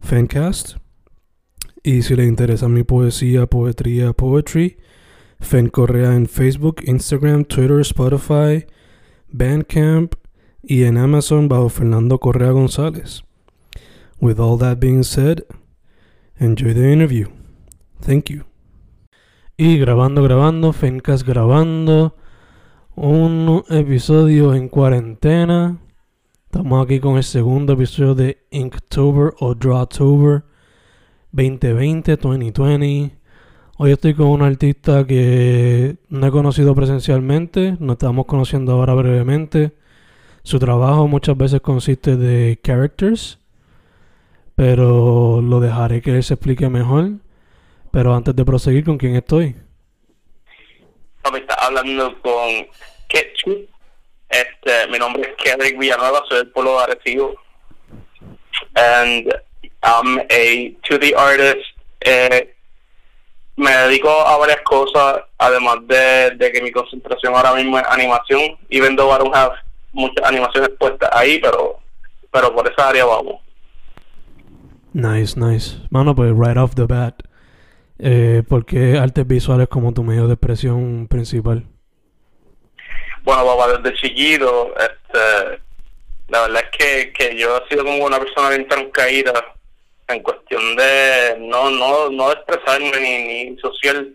Fancast. Y si le interesa mi poesía, poetría, poetry, Fen Correa en Facebook, Instagram, Twitter, Spotify, Bandcamp y en Amazon bajo Fernando Correa González. With all that being said, enjoy the interview. Thank you. Y grabando, grabando, Fencast grabando. Un episodio en cuarentena. Estamos aquí con el segundo episodio de Inktober o Drawtober 2020, 2020. Hoy estoy con un artista que no he conocido presencialmente, nos estamos conociendo ahora brevemente. Su trabajo muchas veces consiste de characters, pero lo dejaré que él se explique mejor. Pero antes de proseguir, ¿con quién estoy? Hablando con Ketchu. Este, mi nombre es Kelly Villanueva, soy del pueblo de Arecibo. And I'm a 2D artist. Eh, me dedico a varias cosas, además de, de, que mi concentración ahora mismo es animación, even though I don't have muchas animaciones puestas ahí, pero, pero por esa área vamos. Nice, nice. Mano, pues right off the bat, eh, ¿por qué artes visuales como tu medio de expresión principal? Bueno, papá, desde chiquito, este, la verdad es que, que yo he sido como una persona bien caída en cuestión de no no no expresarme ni, ni social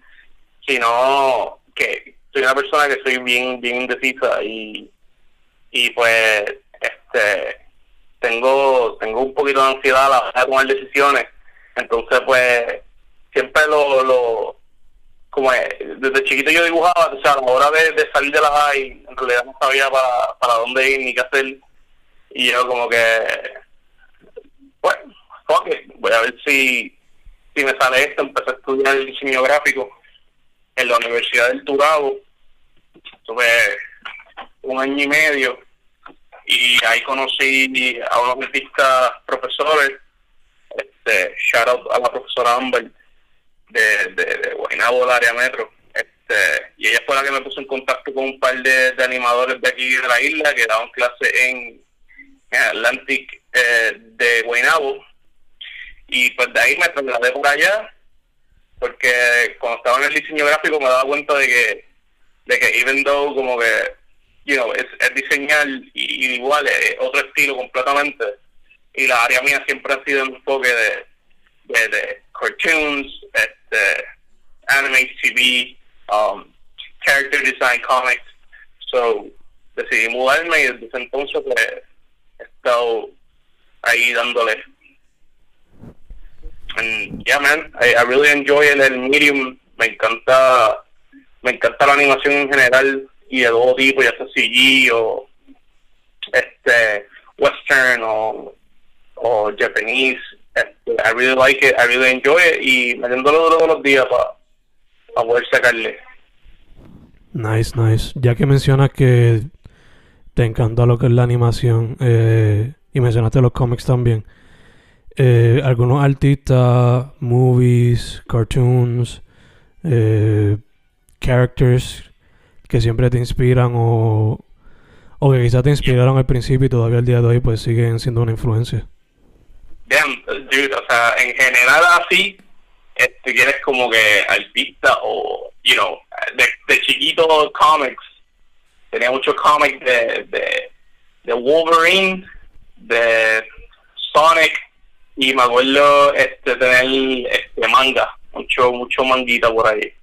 sino que soy una persona que soy bien bien indecisa y y pues este tengo tengo un poquito de ansiedad a la hora de tomar decisiones. Entonces pues siempre lo lo como desde chiquito yo dibujaba o sea a la hora de, salir de la high en realidad no sabía para, para dónde ir ni qué hacer y yo como que bueno fuck voy a ver si, si me sale esto. Empecé a estudiar el diseño gráfico en la Universidad del Turabo. Tuve un año y medio y ahí conocí a unos artistas profesores. Este, shout out a la profesora Amber de, de, de Guaynabo, del área metro. Este, y ella fue la que me puso en contacto con un par de, animadores de aquí de la isla que daban clase en, Atlantic eh, de Guaynabo y pues de ahí me trasladé por allá porque cuando estaba en el diseño gráfico me daba cuenta de que de que even though como que you know, es, es diseñar y, igual es otro estilo completamente y la área mía siempre ha sido un enfoque de, de, de cartoons este anime TV um, character design comics. So decidí mudarme y desde entonces pues he estado ahí dándole. And yeah man I, I really enjoy el, el medium. Me encanta me encanta la animación en general y de todo tipo ya sea CG o este western o o japanese. este, I really like it. I really enjoy it. Y metiéndolo todos los días para pa poder sacarle. Nice nice. Ya que mencionas que te encanta lo que es la animación eh, y mencionaste los cómics también eh, algunos artistas, movies, cartoons, eh, characters que siempre te inspiran o, o que quizás te inspiraron al principio y todavía al día de hoy pues siguen siendo una influencia. Dude, o sea, en general así, este, quieres como que artista o, you know, de, de chiquito comics, tenía muchos cómics de, de, Wolverine, de Sonic, y me acuerdo este tener este manga, mucho, mucho manguita por ahí.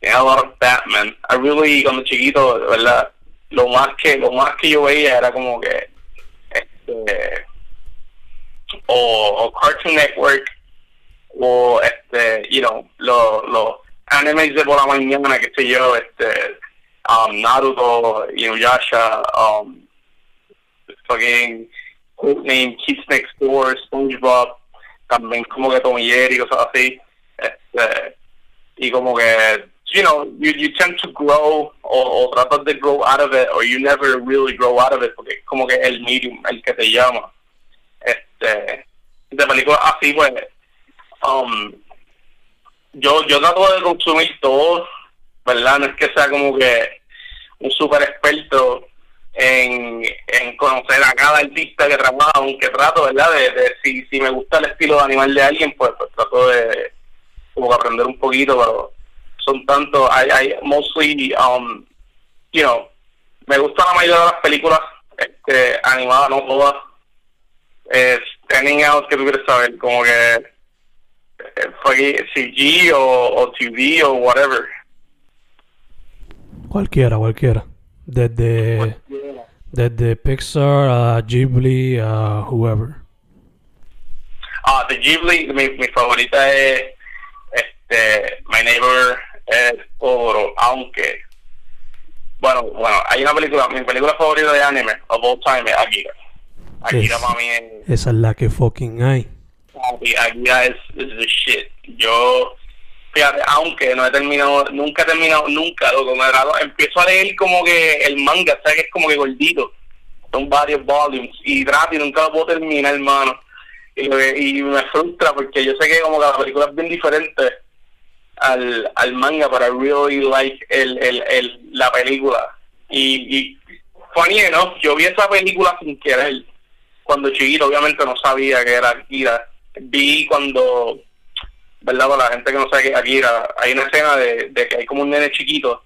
Tenía a lot of Batman. I really, cuando chiquito, ¿verdad? Lo más que, lo más que yo veía era como que este o, Cartoon Network o este, you know, los los animes de por la mañana, que sé yo, este um, Naruto, Inuyasha, um, fucking Name, Kids Next Door, SpongeBob, también como que Tom y Jerry, cosas así. Este, y como que, you know, you, you tend to grow o, o tratas de grow out of it, or you never really grow out of it, porque como que el medium el que te llama. Este, de películas así, pues, um, yo, yo trato de consumir todo, ¿verdad? No es que sea como que un super experto en, en conocer a cada artista que trabaja, aunque trato, ¿verdad? De, de si, si me gusta el estilo de animal de alguien, pues, pues trato de como aprender un poquito, pero son tantos, hay, hay mostly, um, you know, me gusta la mayoría de las películas este, animadas, no todas. Eh, standing out que tú quieres saber, como que eh, fue CG o, o TV o whatever. Cualquiera, cualquiera. Desde, desde Pixar a Ghibli a whoever. Ah, de Ghibli, mi, mi favorita es este, My Neighbor es Oro, aunque bueno, bueno, hay una película, mi película favorita de anime of all time es Akira. Akira Es- para es Esa es la que fucking hay. Akira es, es the shit. Yo, fíjate, aunque no he terminado, nunca he terminado, nunca, loco, me empiezo a leer como que el manga, ¿sabes? Que es como que gordito. Son varios volumes y trato y nunca lo puedo terminar, hermano. Y, me- y me frustra porque yo sé que como que la película es bien diferente al, al manga, pero I really like el, el, el, la película. Y, y funny enough, yo vi esa película sin querer cuando chiquito, obviamente no sabía que era Akira. Vi cuando, ¿verdad? Para la gente que no sabe que es Akira, hay una escena de, de que hay como un nene chiquito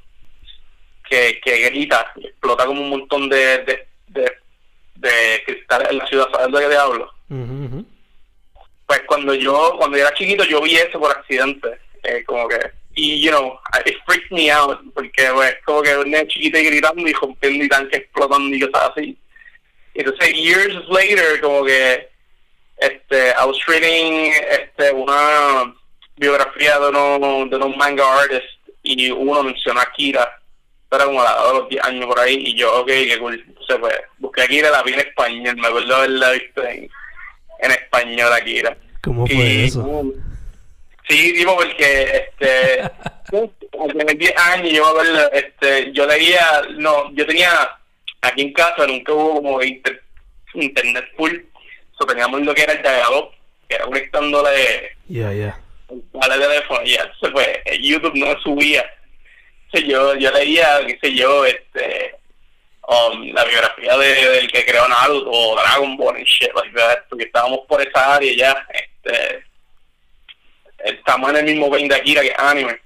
que, que grita, explota como un montón de, de, de, de cristales en la ciudad, ¿sabes de qué te hablo? Pues cuando yo, cuando yo era chiquito, yo vi eso por accidente, eh, como que, y, you know, it freaked me out, porque, pues, como que un nene chiquito y gritando y rompiendo y tanques explotando y cosas así. Entonces, years later, como que este, I was reading este, una biografía de unos, de unos manga artists y uno mencionó a Akira, era como a la los 10 años por ahí, y yo, ok, qué cool. Entonces, pues, busqué Akira, la vi en español, me acuerdo haberla visto en, en español, Akira. ¿Cómo fue Y, eso? um, Sí, digo, porque este, a tener 10 años, yo este, yo leía, no, yo tenía, aquí en casa nunca hubo como inter- internet full, so teníamos lo que era el dial que era conectándole Ya, ya. al teléfono, y ya, entonces pues YouTube no subía. Entonces, yo, yo leía, qué sé yo, este, um, la biografía de, del que creó Naruto o Dragon Ball y shit like that, porque estábamos por esa área ya, este, estamos en el mismo vein de Akira que anime.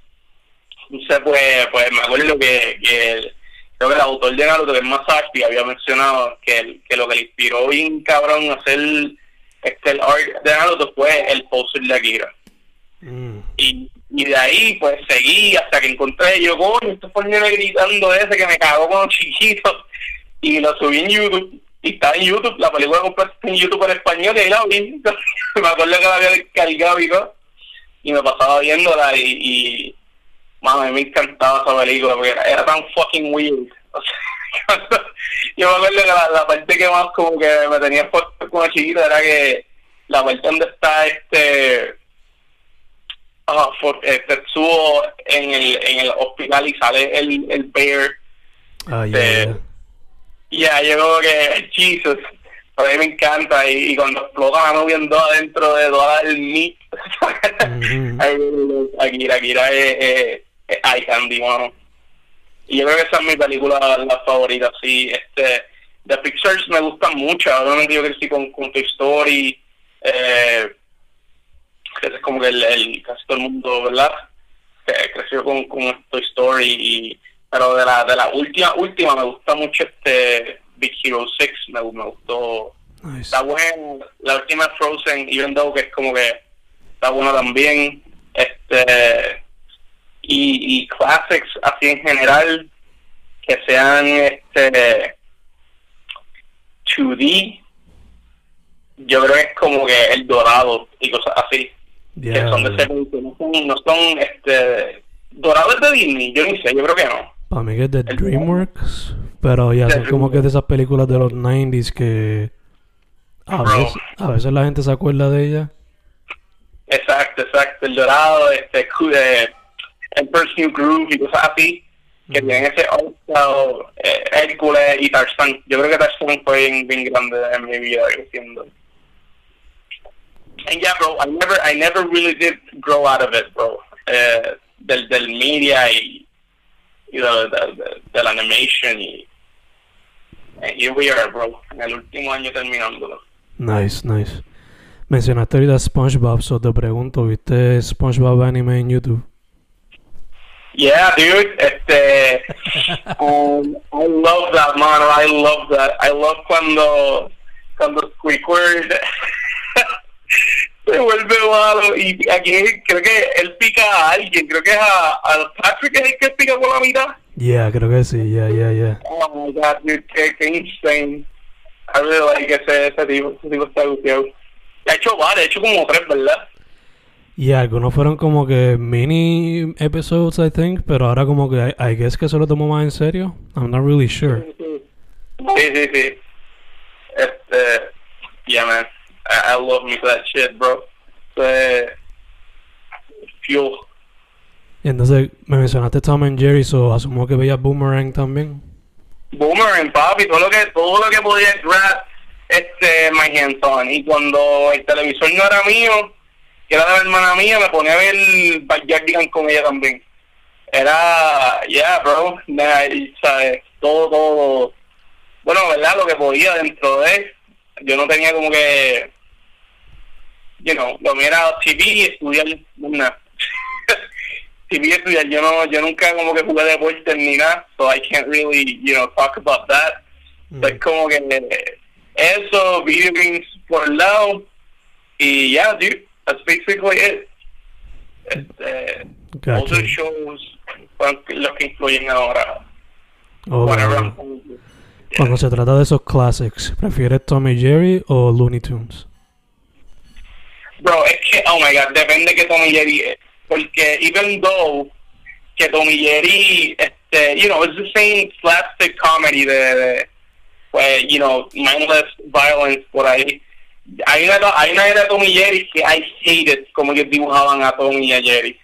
Entonces, pues, pues me acuerdo que, que creo que el autor de Naruto, que es Masashi, había mencionado que, que lo que le inspiró bien cabrón a hacer este, el art de Naruto fue el poster de Akira. Mm. Y, y de ahí, pues seguí hasta que encontré yo, coño, fue el nene gritando ese que me cagó con los chiquitos. Y lo subí en YouTube. Y está en YouTube, la película completa en YouTube en español y ahí la vi. me acuerdo que la había descargado y todo. Y me pasaba viéndola y, y mano, a mí me encantaba esa película porque era, era tan fucking weird. O sea, yo me acuerdo que la, la parte que más como que me tenía fuerte como chiquito era que la parte donde está este ah, for- eh, Tetsuo en el, en el hospital y sale el, el bear Ah, ya, Eh, ya. y ya yo como que Jesus a mí me encanta y, y cuando explota la en dos adentro de toda el meat really love Akira es eye candy mano y yo creo que esa es mi película la favorita sí este de Pixar me gustan mucho obviamente yo crecí con, con Toy Story eh, que es como que el, el casi todo el mundo verdad creció con, con Toy Story y pero de la de la última última me gusta mucho este Big Hero 6 me, me gustó Nice. Está bueno. La última Frozen, even though que es como que está bueno también. Este y, y classics así en general que sean este 2D yo creo que es como que el dorado y cosas así que Yeah, son de ese no son, no son este dorados de Disney yo ni sé yo creo que no. Para mí que es de El- DreamWorks, pero ya De son como que de esas películas de los 90s que a veces, a veces la gente se acuerda de ella. exacto exacto el dorado este cu- eh, Emperor's New Groove y cosas así que tienen ese All-Star, eh, Hércules y Tarzan yo creo que Tarzan fue bien, bien grande en mi vida creciendo. And yeah bro I never I never really did grow out of it bro. Eh, del, del media y, y del, del, del animation y and here we are bro en el último año terminándolo. Nice, nice. Mencionaste ahorita SpongeBob, so te pregunto, ¿viste SpongeBob anime en YouTube? Yeah, dude. Este, um, I love that, man. I love that. I love cuando cuando Squidward se vuelve malo y aquí creo que él pica a alguien. Creo que es a, a Patrick es el que pica por la mitad. Yeah, creo que sí, yeah, yeah, yeah. Oh my god, dude, qué, qué insane. I really like ese, ese tipo. Ese tipo está gufiado. Ha hecho varios, ha hecho como tres, ¿verdad? Y algunos fueron como que mini episodes, I think, pero ahora como que I, I guess que se lo tomó más en serio. I'm not really sure. Sí, sí, sí. Este, yeah, man. I, I love me for that shit, bro. Este, fuel. Y entonces me mencionaste Tom and Jerry, so asumo que veías Boomerang también. Boomerang, papi, todo lo que, todo lo que podía grab, este, my hands on. Y cuando el televisor no era mío, que era de la hermana mía, me ponía a ver Backyardigans con ella también. Era, yeah, bro, nah, y, ¿sabes? Todo, todo, bueno, ¿verdad? Lo que podía dentro de, yo no tenía como que, you know, lo mío era TV y estudiar, nada. TV y estudiar, yo no, yo nunca como que jugué deporte ni nada, so I can't really, you know, talk about that. Mm. Es como que eso, video games por el lado, y yeah, dude, that's basically it. Este, Gotcha. other shows fueron los que influyen ahora. Oh. Cuando se trata de esos classics, ¿prefieres Tom y Jerry o Looney Tunes? Bro, es que, oh my god, depende que Tommy Jerry es. Porque even though que Tommy Jerry, este, you know, it's the same slapstick comedy de, de pues, you know, mindless violence por ahí. Hay una, hay una era de Tommy Jerry que I hated como que dibujaban a Tommy y a Jerry.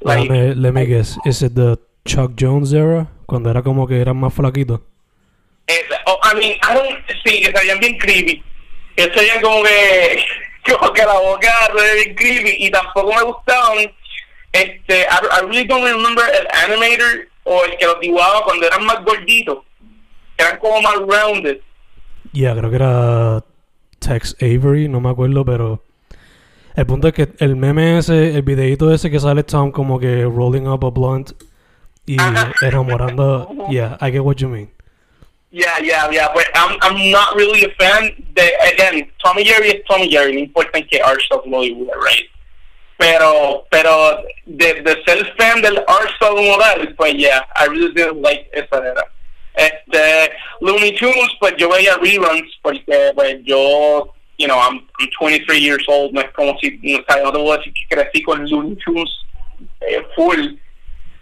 Like, let me guess, is it the Chuck Jones era? Cuando era como que eran más flaquitos. oh, I mean, I don't, sí, que se veían bien creepy. Que se veían como que, como que la boca veía bien creepy y tampoco me gustaban. Este, I, I really don't remember el animator o el que los dibujaba cuando eran más gorditos. Eran como más rounded. Ya, creo que era Tex Avery, no me acuerdo, pero... El punto es que el meme ese, el videito ese que sale Tom como que rolling up a blunt y enamorando... Yeah, I get what you mean. Yeah, yeah, yeah, but I'm, I'm not really a fan de, again, Tommy Jerry es Tommy Jerry, no importa en qué art style lo dibuja, right? Pero, pero, de, de ser fan del art style como tal, pues yeah, I really didn't like esa era. Este, Looney Tunes, pues yo veía reruns, porque pues yo, you know, I'm, I'm 23 years old, no es como si, no, o sea, no decir que crecí con Looney Tunes eh, full,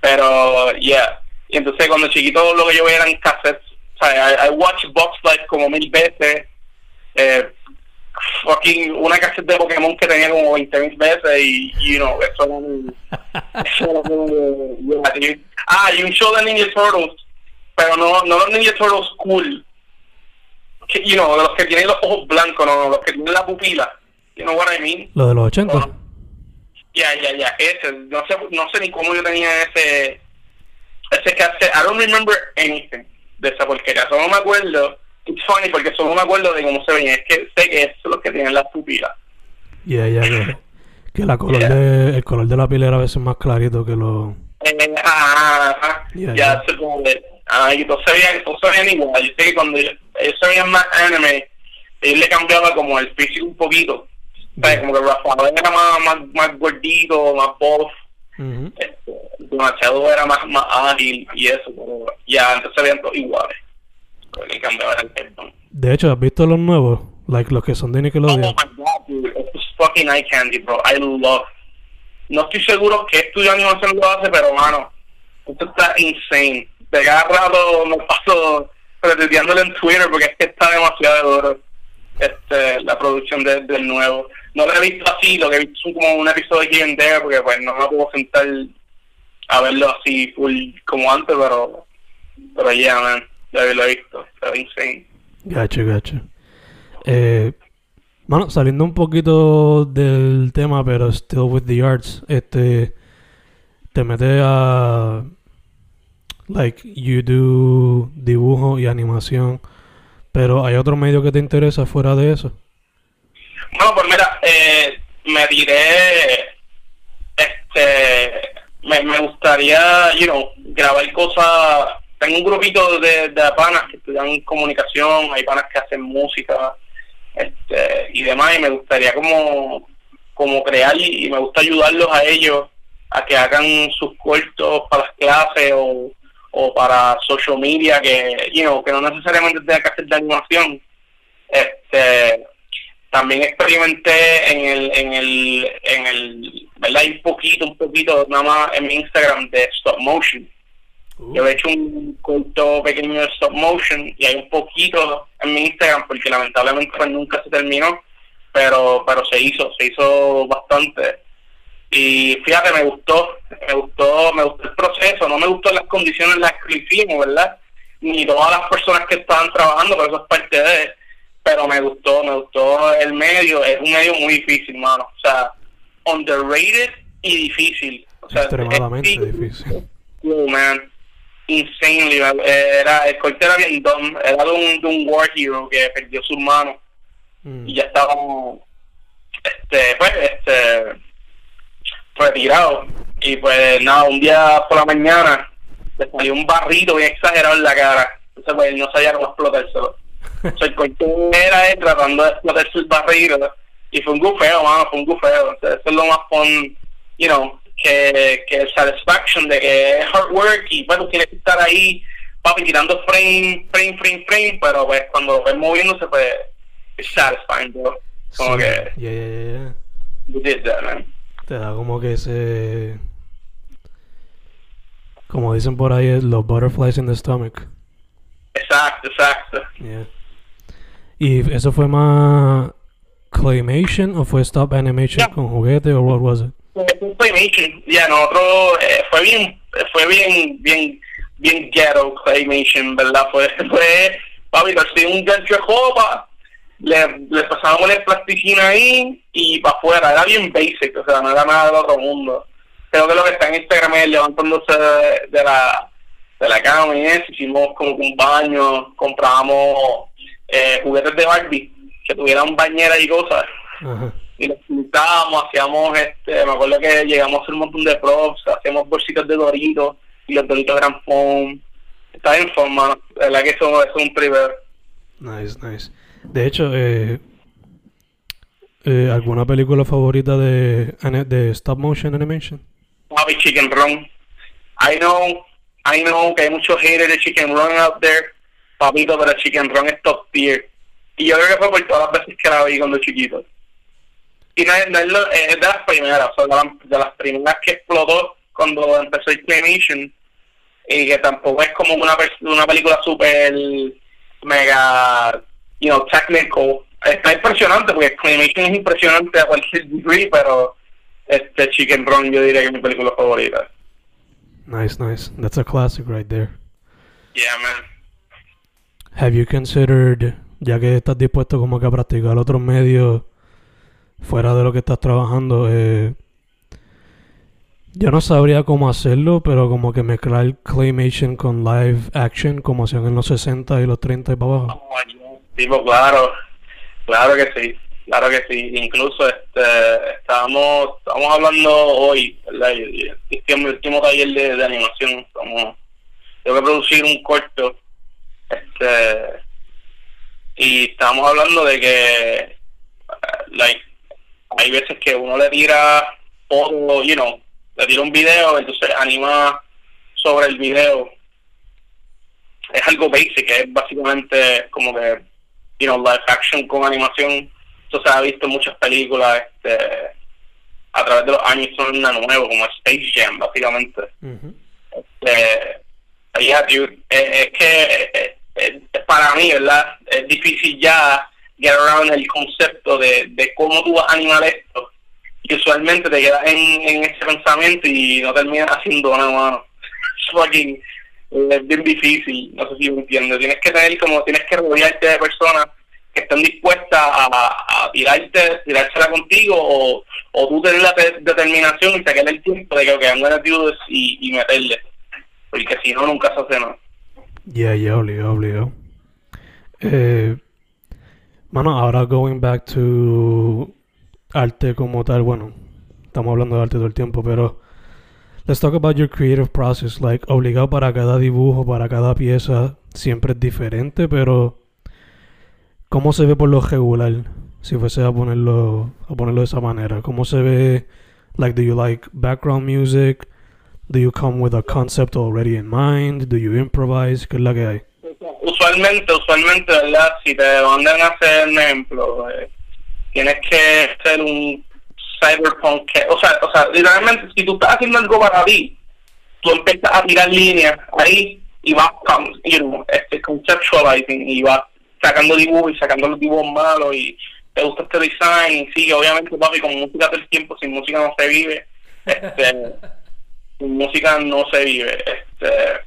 pero, yeah. Y entonces cuando chiquito lo que yo veía eran cassettes. O sea, I, I watched Box Life como mil veces. Eh, fucking una cassette de Pokémon que tenía como 20 mil veces y, you know, eso. Ah, y un show de Ninja Turtles, pero no, no los Ninja Turtles cool. Que, you know, de los que tienen los ojos blancos, no, no, los que tienen la pupila. You know what I mean? Lo de los 80. Oh. Ya, ya, ya, ese, no sé, no sé ni cómo yo tenía ese, ese cassette, I don't remember anything de esa porquería, solo me acuerdo, it's funny porque solo me acuerdo de cómo se veía, es que sé que son los que tienen las pupilas. Yeah, yeah, que, que la color Yeah. de, el color de la piel era a veces más clarito que lo... Eh, ah, ah, Yeah, ya, yeah. Que, ah, y todos se veían, todos se veían igual, yo sé que cuando ellos, ellos se veían más anime, él le cambiaba como el físico un poquito. ¿Sabes? Como que Rafael era más, más, más gordito, más buff. Ujú. Este, Machado era más, más ágil y eso, pero ya antes se veían todos iguales. Pero le cambiaba el perdón. De hecho, ¿has visto los nuevos? Like los que son de Oh Nickelodeon. my god, dude. Es fucking eye candy, bro. I love. No estoy seguro qué estudio animación lo hace, pero mano, esto está insane. De cada rato me paso retuiteándole en Twitter porque es que está demasiado duro este, la producción de- del nuevo. No lo he visto así, lo que he visto son como un episodio here and there porque pues no me puedo sentar a verlo así full como antes, pero pero ya, man, ya lo he visto. Está insane. Gacho, gacho. Eh, bueno, saliendo un poquito del tema, pero still with the arts, este, te metes a, like, you do dibujo y animación, pero ¿hay otro medio que te interesa fuera de eso? Bueno, pues mira, eh, me diré, este, me, me gustaría, you know, grabar cosas. Tengo un grupito de, de panas que estudian comunicación, hay panas que hacen música, este, y demás, y me gustaría como, como crear y, y me gusta ayudarlos a ellos a que hagan sus cortos para las clases o, o para social media que, you know, que no necesariamente tenga que hacer de animación. Este, también experimenté en el en el en el verdad un poquito un poquito nada más en mi Instagram de stop motion. Yo he hecho un corto pequeño de stop motion y hay un poquito en mi Instagram porque lamentablemente pues, nunca se terminó pero pero se hizo se hizo bastante y fíjate me gustó me gustó me gustó el proceso no me gustó las condiciones en las que lo hicimos verdad ni todas las personas que estaban trabajando pero eso es parte de pero me gustó, me gustó el medio, es un medio muy difícil, mano, o sea, underrated y difícil, o sea, Extremadamente es- difícil. Oh, man, insanely, man. era, el corte era bien dumb, era de un, de un war hero que perdió sus manos. Mm. y ya estaba, este, pues, este, retirado, y pues nada, un día por la mañana le salió un barrito bien exagerado en la cara, entonces pues él no sabía cómo explotárselo. Corte era él tratando de explotar sus barritos y fue un gufeo, mano, fue un gufeo. O sea, eso es lo más fun, you know, que, que satisfaction de que es hard work y bueno, tienes que estar ahí, papi, tirando frame, frame, frame, frame, pero pues cuando lo ves moviéndose, pues, es satisfying, bro. Como Sí, que, yeah, yeah, yeah. you did that, man. Te da como que ese... Como dicen por ahí, los butterflies in the stomach. Exacto, exacto. Yeah. ¿Y eso fue más claymation o fue stop animation Yeah. con juguete o what was it? Claymation, ya nosotros eh, fue bien, fue bien, bien, bien ghetto Claymation, ¿verdad? Fue, fue, papi, un gancho de jopa, le, le pasábamos la plasticina ahí y para afuera, era bien basic, o sea, no era nada del otro mundo. Creo que lo que está en Instagram es levantándose de, de la de la cama y eso, hicimos como un baño, comprábamos eh, juguetes de Barbie que tuvieran bañeras y cosas Ajá. y los pintábamos, hacíamos, este, me acuerdo que llegamos a hacer un montón de props, hacíamos bolsitas de doritos y los doritos eran foam. Está en forma, la verdad que eso, eso es un primer. Nice, nice. De hecho, eh, eh, ¿alguna película favorita de, de stop motion animation? Papi Chicken Run. I know, I know que hay muchos haters de Chicken Run out there, papito, pero Chicken Run es top tier. Y yo creo que fue por todas las veces que la vi cuando chiquito. Y no es, de las primeras, o de, la- de las primeras que explotó cuando empezó el Claymation. Y que tampoco es como una, una película super mega, you know, technical. Está impresionante porque Claymation es impresionante a cualquier degree, pero este Chicken Run yo diría que es mi película favorita. Nice, nice. That's a classic right there. Yeah, man. Have you considered, ya que estás dispuesto como que a practicar otros medios fuera de lo que estás trabajando, eh, yo no sabría cómo hacerlo, pero como que mezclar claymation con live action como hacían en los 60 y los 30 y para abajo. Oh. Tipo, claro, claro que sí, claro que sí. Incluso este, estábamos, estábamos hablando hoy, ¿verdad? Y Este último taller de, animación, como tengo que producir un corto, este, y estábamos hablando de que like, hay veces que uno le tira todo, you know, le tira un video, entonces anima sobre el video. Es algo basic, es básicamente como que, you know, live action con animación. Eso se ha visto en muchas películas este, a través de los años, son una nuevo, como Space Jam, básicamente. este, es, que para mí, ¿verdad? Es difícil ya get around el concepto de, de cómo tú vas a animar esto. Y usualmente te quedas en, en ese pensamiento y no terminas haciendo nada, mano. Es es bien difícil, no sé si me entiendes. Tienes que tener como, tienes que rodearte de personas que estén dispuestas a, a tirarte, tirársela contigo o, o tú tener la determinación y sacarle el tiempo de que, okay, I'm gonna y, y meterle. Porque si no, nunca se hace nada. Ya, ya, obligado, obligado. Eh, ahora going back to arte como tal, bueno, estamos hablando de arte todo el tiempo, pero let's talk about your creative process. Like, obligado para cada dibujo, para cada pieza, siempre es diferente, pero ¿cómo se ve por lo regular? Si fuese a ponerlo, a ponerlo de esa manera, ¿cómo se ve? Like, do you like background music? Do you come with a concept already in mind? Do you improvise? ¿Qué es la que hay? usualmente, usualmente, ¿verdad? Si te mandan a hacer un ejemplo, eh, tienes que ser un cyberpunk, o sea, o sea, literalmente, si tú estás haciendo algo para ti, tú empiezas a tirar líneas ahí y vas, you know, este, conceptualizing y vas sacando dibujos y sacando los dibujos malos y te gusta este design y sigue, obviamente, papi, con música todo el tiempo, sin música no se vive, este, sin música no se vive, este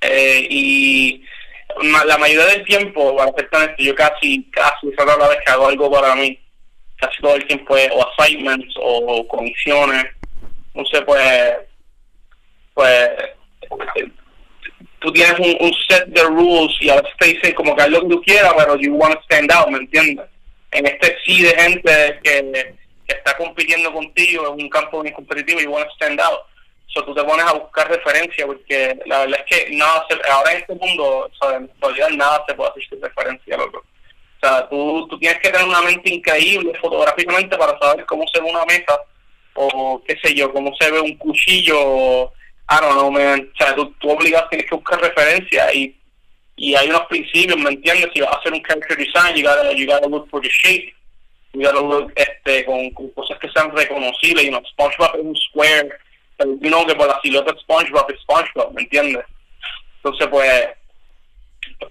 eh, y la mayoría del tiempo, para ser yo casi, casi cada la vez que hago algo para mí, casi todo el tiempo es o assignments o comisiones, no sé, pues, pues, tú tienes un, set de rules y a veces te dicen como que haz lo que tú quieras, pero you want to stand out, ¿me entiendes? En este sí de gente que, que está compitiendo contigo en un campo muy competitivo, you want to stand out tú te pones a buscar referencia, porque la verdad es que nada ahora en este mundo, en realidad nada se puede hacer referencia, loco. Sea, tú, tienes que tener una mente increíble fotográficamente para saber cómo se ve una mesa, o qué sé yo, cómo se ve un cuchillo, I don't know, man. O sea, tú, tú obligado tienes que buscar referencia y, y hay unos principios, ¿me entiendes? Si vas a hacer un character design, you gotta, you gotta look for the shape, you gotta look este, con, cosas que sean reconocibles, you know, SpongeBob es un square, pero que por la silueta SpongeBob es SpongeBob, ¿me entiendes? Entonces, pues,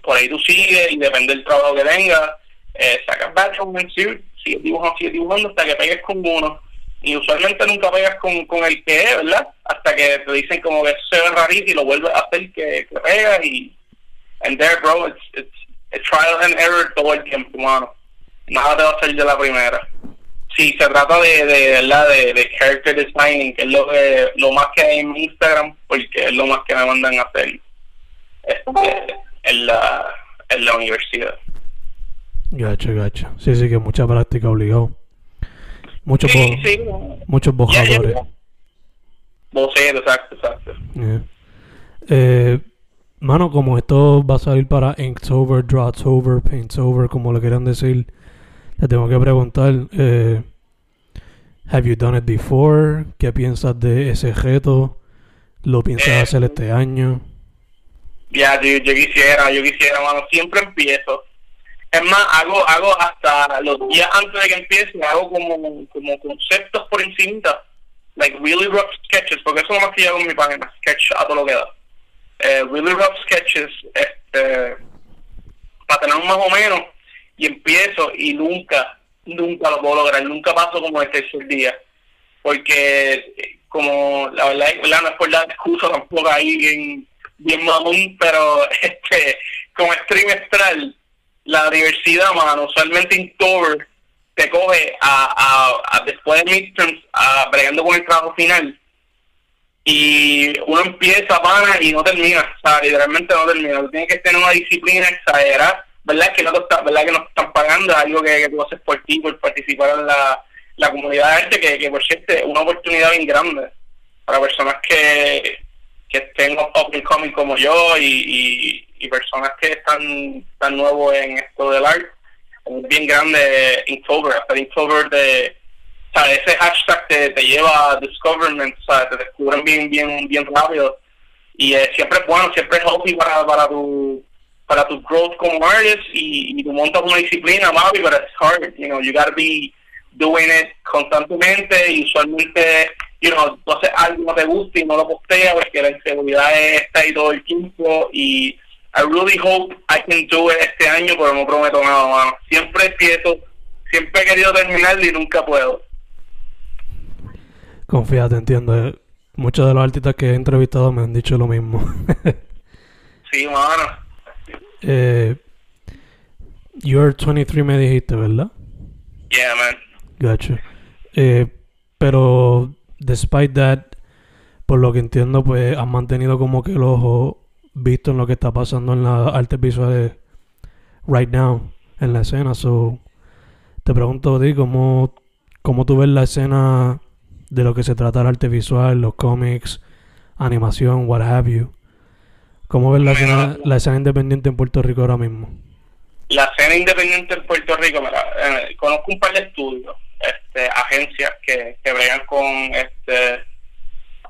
por ahí tú sigues y depende del trabajo que tengas, eh, sacas background suit, sigues dibujando, sigues dibujando hasta que pegues con uno. Y usualmente nunca pegas con, con el que es, ¿verdad? Hasta que te dicen como que se ve rarito y lo vuelves a hacer que, que pega y... And there, bro, it's, it's, trial and error todo el tiempo, mano. Nada te va a salir de la primera sí, se trata de, de, ¿verdad? de, de character designing, que es lo, que, lo más que hay en Instagram, porque es lo más que me mandan a hacer este, en, la, en la universidad. Gacho, gacho. Sí, sí, que mucha práctica obligado. Muchos sí, sí. muchos bojadores. Boceto, exacto, exacto. Eh, mano, como esto va a salir para Inktober, Drawtober, Painttober, como le quieran decir, te tengo que preguntar, eh, have you done it before? ¿Qué piensas de ese reto? ¿Lo piensas eh, hacer este año? Ya, yo, quisiera, yo quisiera, mano, siempre empiezo. Es más, hago, hago hasta los días antes de que empiece, hago como, como conceptos por encima, like really rough sketches, porque eso es lo más que yo hago en mi página, sketch a todo lo que da. Eh, really rough sketches, este, para tener más o menos y empiezo y nunca, nunca lo puedo lograr, nunca paso como el tercer día, porque como la verdad, la no es por la excusa tampoco ahí bien, bien mamón, pero este como es trimestral, la universidad, mano, usualmente en Tour te coge a, a, después de midterms, a bregando con el trabajo final, y uno empieza, pana, y no termina, o sea, literalmente no termina, tienes que tener una disciplina exagerada verdad que no te está, verdad que no están pagando es algo que, tú haces por ti por participar en la, comunidad de arte que, que por cierto es una oportunidad bien grande para personas que que estén up and coming como yo y, y, personas que están tan nuevos en esto del arte. Es bien grande Inktober, hacer Inktober de o ese hashtag te, te lleva a discoverment, o te descubren bien, bien, bien rápido. Y eh, siempre es bueno, siempre es healthy para, para tu para tu growth como artist y, y tú montas una disciplina, Mavi, pero es hard, you know, you gotta be doing it constantemente y usualmente, you know, haces algo no te gusta y no lo posteas porque la inseguridad está ahí todo el tiempo y I really hope I can do it este año, pero no prometo nada, mano. Siempre empiezo, siempre he querido terminar y nunca puedo. Confía, te entiendo. Muchos de los artistas que he entrevistado me han dicho lo mismo. sí, mano. Eh, you're 23 me dijiste, ¿verdad? Yeah, man. Gotcha. Eh, pero, despite that, por lo que entiendo, pues has mantenido como que el ojo visto en lo que está pasando en las artes visuales right now, en la escena. So, te pregunto, Di, ¿cómo, ¿cómo tú ves la escena de lo que se trata el arte visual, los cómics, animación, what have you? ¿Cómo ves la, escena, la escena independiente en Puerto Rico ahora mismo? La escena independiente en Puerto Rico, mira, eh, conozco un par de estudios, este, agencias que, que bregan con, este,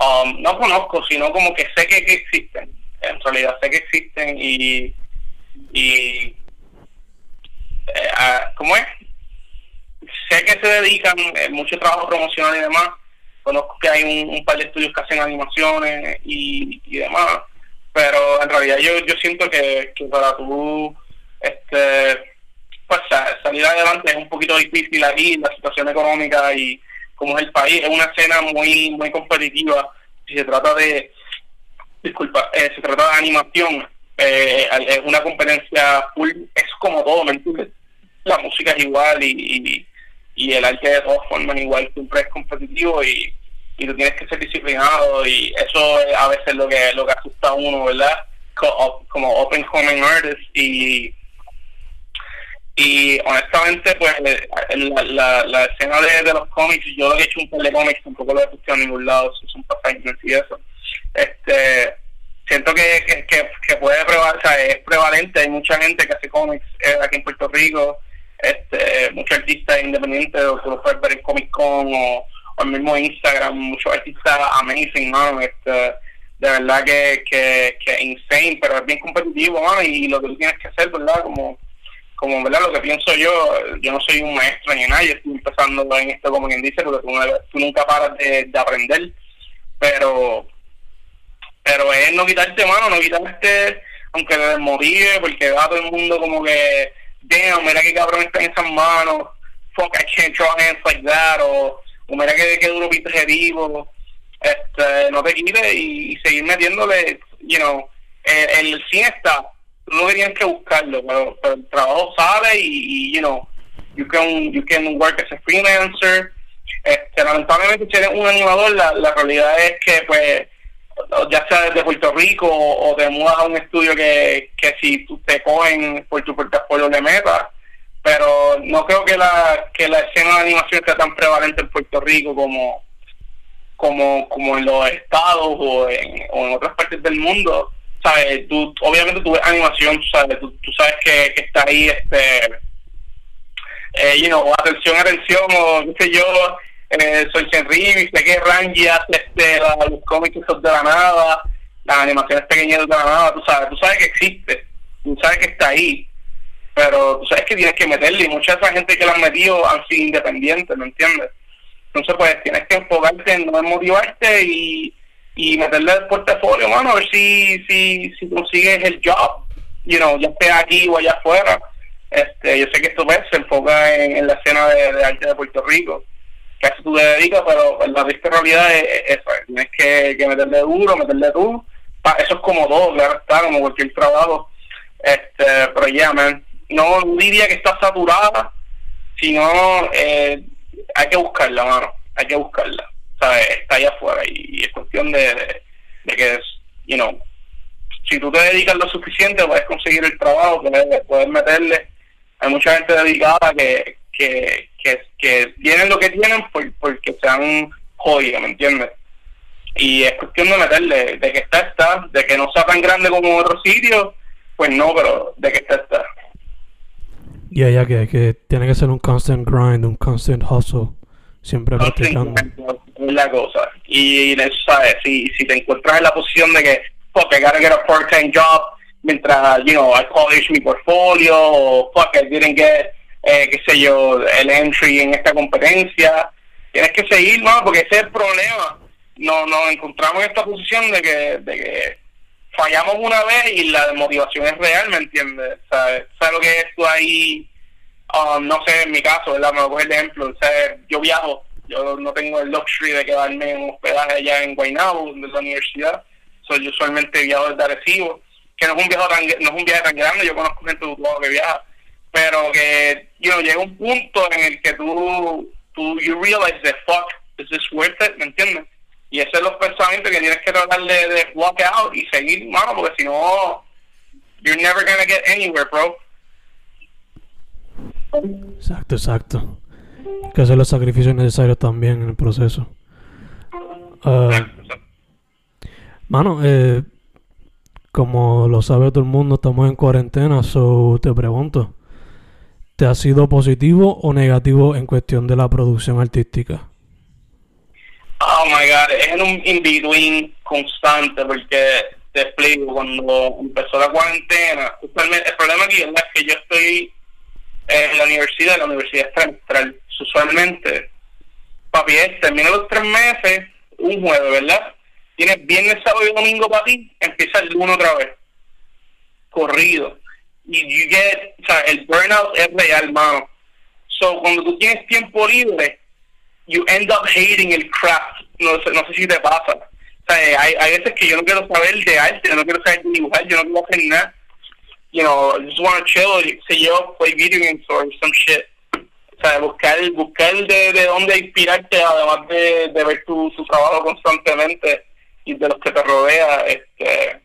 um, no conozco, sino como que sé que, existen, en realidad sé que existen y, y eh, ¿cómo es? Sé que se dedican eh, mucho trabajo promocional y demás, conozco que hay un, par de estudios que hacen animaciones y, y demás, pero en realidad yo, yo siento que, que para tú este pues salir adelante es un poquito difícil aquí, la situación económica y como es el país, es una escena muy muy competitiva, si se trata de, disculpa, eh, se trata de animación, eh, es una competencia full, es como todo, ¿me entiendes? La música es igual y, y, y el arte de todas formas igual, siempre es competitivo y y tú tienes que ser disciplinado y eso es a veces lo que lo que asusta a uno, ¿verdad? Como open coming artist y y honestamente pues la, la, escena de, de, los cómics yo lo he hecho un par de cómics tampoco lo he escuchado a ningún lado son pasajes y eso este siento que, que, que puede probar, o sea, es prevalente hay mucha gente que hace cómics eh, aquí en Puerto Rico este muchos artistas independientes o que lo puedes ver en Comic Con o o el mismo Instagram, muchos artistas amazing, ¿no? Este, de verdad que, que, que insane, pero es bien competitivo, ¿no? Y lo que tú tienes que hacer, ¿verdad? Como, como ¿verdad? Lo que pienso yo, yo no soy un maestro ni nadie, estoy empezando en esto como quien dice, porque tú, nunca paras de, de, aprender, pero pero es no quitarte mano, no quitarte, aunque te desmotive, porque va todo el mundo como que, damn, mira qué cabrón está en esas manos, fuck, I can't draw hands like that, o mira que, que duro vivo este, no te quites y, seguir metiéndole, you know, el, el no tenías que buscarlo, pero, el trabajo sale y, you know, you can, you can work as a freelancer. Este, lamentablemente si eres un animador, la, la realidad es que pues ya sea desde Puerto Rico o, te mudas a un estudio que, que si te cogen por tu portafolio de meta pero no creo que la que la escena de animación sea tan prevalente en Puerto Rico como como como en los estados o en, o en otras partes del mundo sabes tú obviamente tú ves animación tú sabes tú, sabes que, está ahí este eh, you know, atención atención o no sé yo eh, soy Henry sé que Rangi hace este los cómics de la nada las animaciones pequeñas de la nada tú sabes tú sabes que existe tú sabes que está ahí pero tú sabes que tienes que meterle y mucha de esa gente que la han metido han sido independientes, ¿me entiendes? Entonces, pues tienes que enfocarte en no motivarte y, y meterle el portafolio, mano, a ver si, si, si consigues el job, you know, ya sea aquí o allá afuera. Este, yo sé que esto pues, se enfoca en, la escena de, arte de Puerto Rico, que a eso tú te dedicas, pero la triste realidad es, eso, tienes que, que meterle duro, meterle tú. Eso es como todo, claro está, como cualquier trabajo. Este, pero ya, man, no diría que está saturada, sino eh, hay que buscarla, mano, hay que buscarla, Está allá afuera y, es cuestión de, que, you know, si tú te dedicas lo suficiente, puedes conseguir el trabajo, puedes, meterle. Hay mucha gente dedicada que, que, que, tienen lo que tienen porque se han ¿me entiendes? y es cuestión de meterle, de que está, está, de que no sea tan grande como otro sitio, pues no, pero de que está, está. Y yeah, ya que, que tiene que ser un constant grind, un constant hustle, siempre practicando. Es la cosa. Y, ¿sabes? Si, si te encuentras en la posición de que, fuck, I gotta get a part-time job, mientras, you know, I polish mi portfolio, o fuck, I didn't get, eh, qué sé yo, el entry en esta competencia, tienes que seguir, ¿no? Porque ese es el problema. No, nos encontramos en esta posición de que, de que fallamos una vez y la motivación es real, ¿me entiendes? ¿Sabes, ¿Sabes lo que es tú ahí? Um, no sé, en mi caso, ¿verdad? Me voy a ejemplo. ¿sabes? Yo viajo, yo no tengo el luxury de quedarme en un hospedaje allá en Guaynabo, de la universidad. Soy yo usualmente viajo desde Arecibo, que no es un viaje tan, no es un viaje tan grande, yo conozco gente de que viaja, pero que, you know, llega un punto en el que tú, tú, you realize that fuck, is this worth it, ¿me entiendes? Y esos son los pensamientos que tienes que tratar de, de walk out y seguir, mano, porque si no, you're never gonna get anywhere, bro. Exacto, exacto. Que hacer los sacrificios necesarios también en el proceso. Uh, mano, eh, como lo sabe todo el mundo, estamos en cuarentena, so te pregunto, ¿te ha sido positivo o negativo en cuestión de la producción artística? Oh my god, es en un in-between constante porque te explico, cuando empezó la cuarentena, el problema aquí es que yo estoy en la universidad, la universidad es Usualmente, papi, termina los tres meses, un jueves, ¿verdad? Tienes viernes, sábado y domingo para ti, empieza el lunes otra vez. Corrido. Y you get, o sea, el burnout es real, mano. So, cuando tú tienes tiempo libre, you end up hating el craft. No sé, no sé si te pasa. O sea, hay, hay veces que yo no quiero saber de arte, yo no quiero saber de dibujar, yo no quiero hacer nada. You know, just want to chill, say yo, play video games or some shit. O sea, buscar, buscar de, de dónde inspirarte, además de, de ver tu, tu trabajo constantemente y de los que te rodea. Este,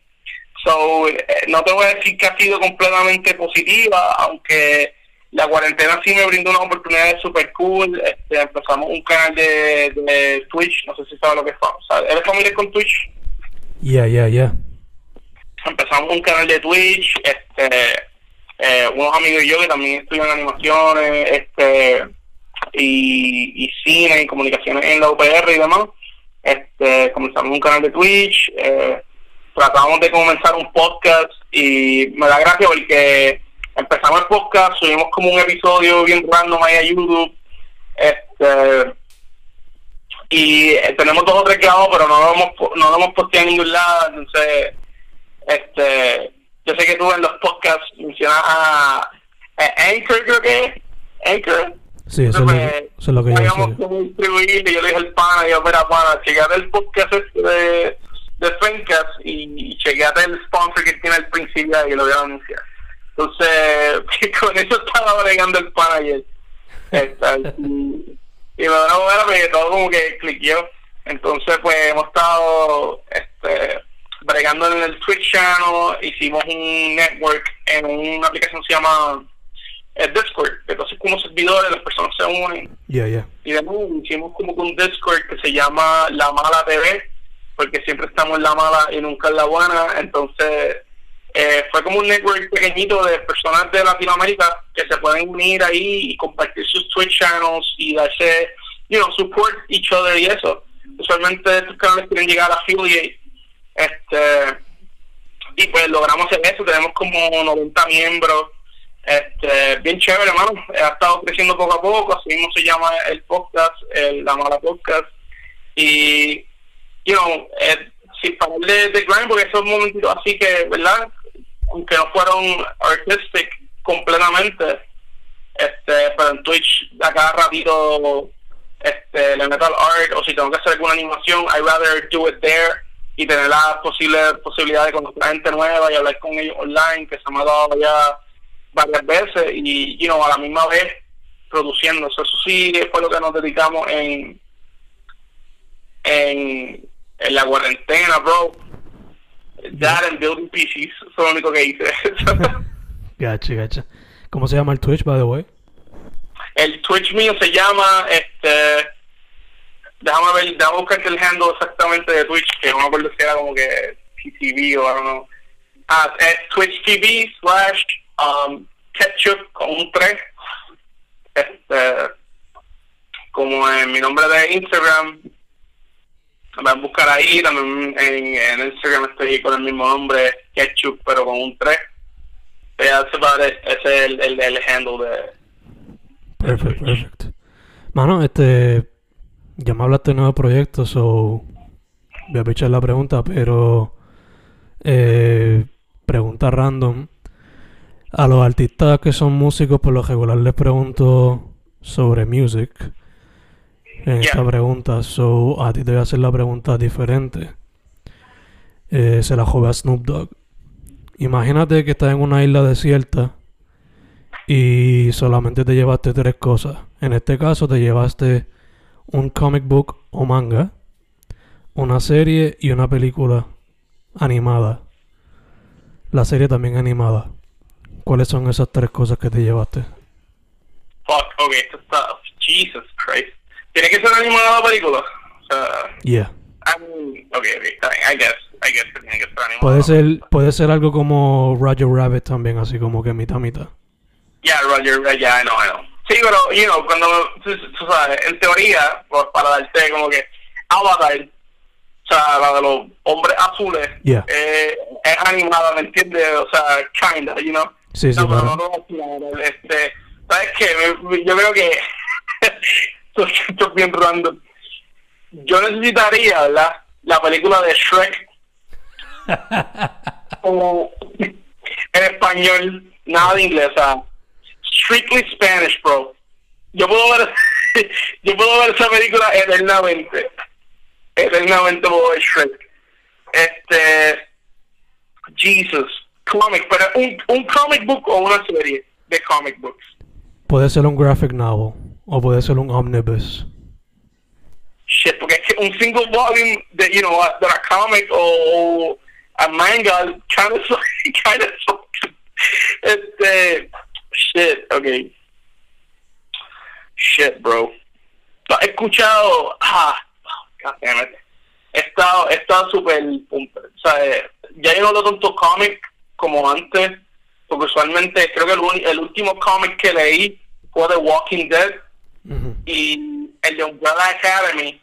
so, eh, no te voy a decir que ha sido completamente positiva, aunque la cuarentena sí me brindó una oportunidad super cool. Este, empezamos un canal de, de Twitch, no sé si sabes lo que es. ¿Eres familiar con Twitch? Yeah, yeah, yeah. Empezamos un canal de Twitch, este, eh, unos amigos y yo que también estudian animaciones, este, y, cine y comunicaciones en la UPR y demás. Este, comenzamos un canal de Twitch, eh, tratamos de comenzar un podcast y me da gracia porque empezamos el podcast, subimos como un episodio bien random ahí a YouTube. Este, y eh, tenemos dos o tres grabados, pero no lo hemos, no lo hemos posteado ningún lado. Entonces, este, yo sé que tú en los podcasts mencionas a, Anchor, creo que Anchor. Sí, eso, es lo, que yo sé. distribuir y yo le dije al pana, yo, mira, pana, chequeate el podcast este de, de Fencast y, chequeate el sponsor que tiene al principio y lo voy a anunciar. Entonces, con eso estaba bregando el pana ayer. y, y me da una buena porque todo como que cliqueó. Entonces, pues hemos estado este, bregando en el Twitch channel, hicimos un network en una aplicación que se llama el eh, Discord, entonces como servidores las personas se unen. Yeah, yeah. Y después hicimos como un Discord que se llama La Mala TV, porque siempre estamos en la mala y nunca en la buena, entonces eh, fue como un network pequeñito de personas de Latinoamérica que se pueden unir ahí y compartir sus Twitch channels y darse, you know, support each other y eso. Usualmente estos canales quieren llegar a affiliate. Este, y pues logramos hacer eso, tenemos como 90 miembros. Este, bien chévere, hermano. Ha estado creciendo poco a poco, así mismo se llama el podcast, el, la mala podcast. Y, you know, eh, sin parar de, de grind, porque esos momentitos así que, ¿verdad? aunque no fueron artistic completamente, este, pero en Twitch a cada ratito este, le meto art o si tengo que hacer alguna animación, I rather do it there y tener la posible posibilidad de conocer a gente nueva y hablar con ellos online, que se me ha dado ya varias veces y you know, a la misma vez produciendo. Eso sí fue lo que nos dedicamos en, en, en la cuarentena, bro That and building PCs son lo único que hice. gacha, gacha. ¿Cómo se llama el Twitch, by the way? El Twitch mío se llama, este, déjame ver, déjame buscar el handle exactamente de Twitch, que no me acuerdo si era como que TTV o algo. Ah, es Twitch TV slash um, ketchup con un 3. Este, como en mi nombre de Instagram, me a buscar ahí, también en, en Instagram estoy con el mismo nombre, ketchup, pero con un 3. Ya ese es el, el, el handle de... Perfecto, perfecto. Mano, este, ya me hablaste de nuevos proyectos, o voy a echar la pregunta, pero eh, pregunta random. A los artistas que son músicos, por lo regular les pregunto sobre music. En esta pregunta, so a ti te voy a hacer la pregunta diferente. Eh, se la juega a Snoop Dogg. Imagínate que estás en una isla desierta y solamente te llevaste tres cosas. En este caso te llevaste un comic book o manga, una serie y una película animada. La serie también animada. ¿Cuáles son esas tres cosas que te llevaste? Fuck, ok, esto está. Jesus Christ. ¿Tiene que ser animada la película? O sea, yeah. Um, ok, ok, I guess. I guess que tiene que ser animada. Puede ser, puede ser algo como Roger Rabbit también, así como que mitad mitad. Yeah, Roger, ya, yeah, I know, I know. Sí, pero, you know, cuando, tú, sabes, en teoría, pues, para darte como que Avatar, o sea, la de los hombres azules, yeah. eh, es animada, ¿me entiendes? O sea, kinda, you know. Sí, sí, no, pero no, no, no, este, ¿sabes qué? Yo creo que esto es bien random. Yo necesitaría, ¿verdad? La película de Shrek como en español, nada de inglés, o sea, strictly Spanish, bro. Yo puedo ver, yo puedo ver esa película eternamente, eternamente puedo ver Shrek. Este, Jesus, comic, pero un, un comic book o una serie de comic books. Puede ser un graphic novel o puede ser un omnibus. Shit, porque es que un single volume de, you know, de la comic o a manga kind of, kind of, este, shit, okay. Shit, bro. He escuchado, ah, God damn it. He estado, he estado súper, o sea, ya yo no leo tanto cómic como antes, porque usualmente creo que el, el último cómic que leí fue The Walking Dead y el de Umbrella Academy,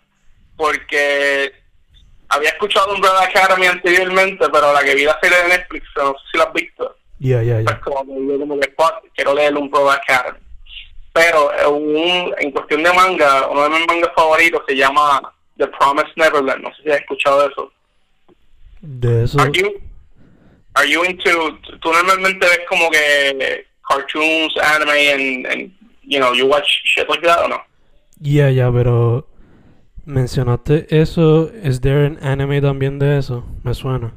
porque había escuchado Umbrella Academy anteriormente, pero la que vi la serie de Netflix, no sé si la has visto. Yeah, yeah, yeah. Pues como que quiero leer Umbrella Academy. Pero un, en cuestión de manga, uno de mis mangas favoritos se llama The Promised Neverland. No sé si has escuchado eso. De eso. Are you, are you into, tú normalmente ves como que cartoons, anime, and, and you know, you watch shit like that o no? Yeah, yeah, pero mencionaste eso. ¿Es there an anime también de eso? Me suena.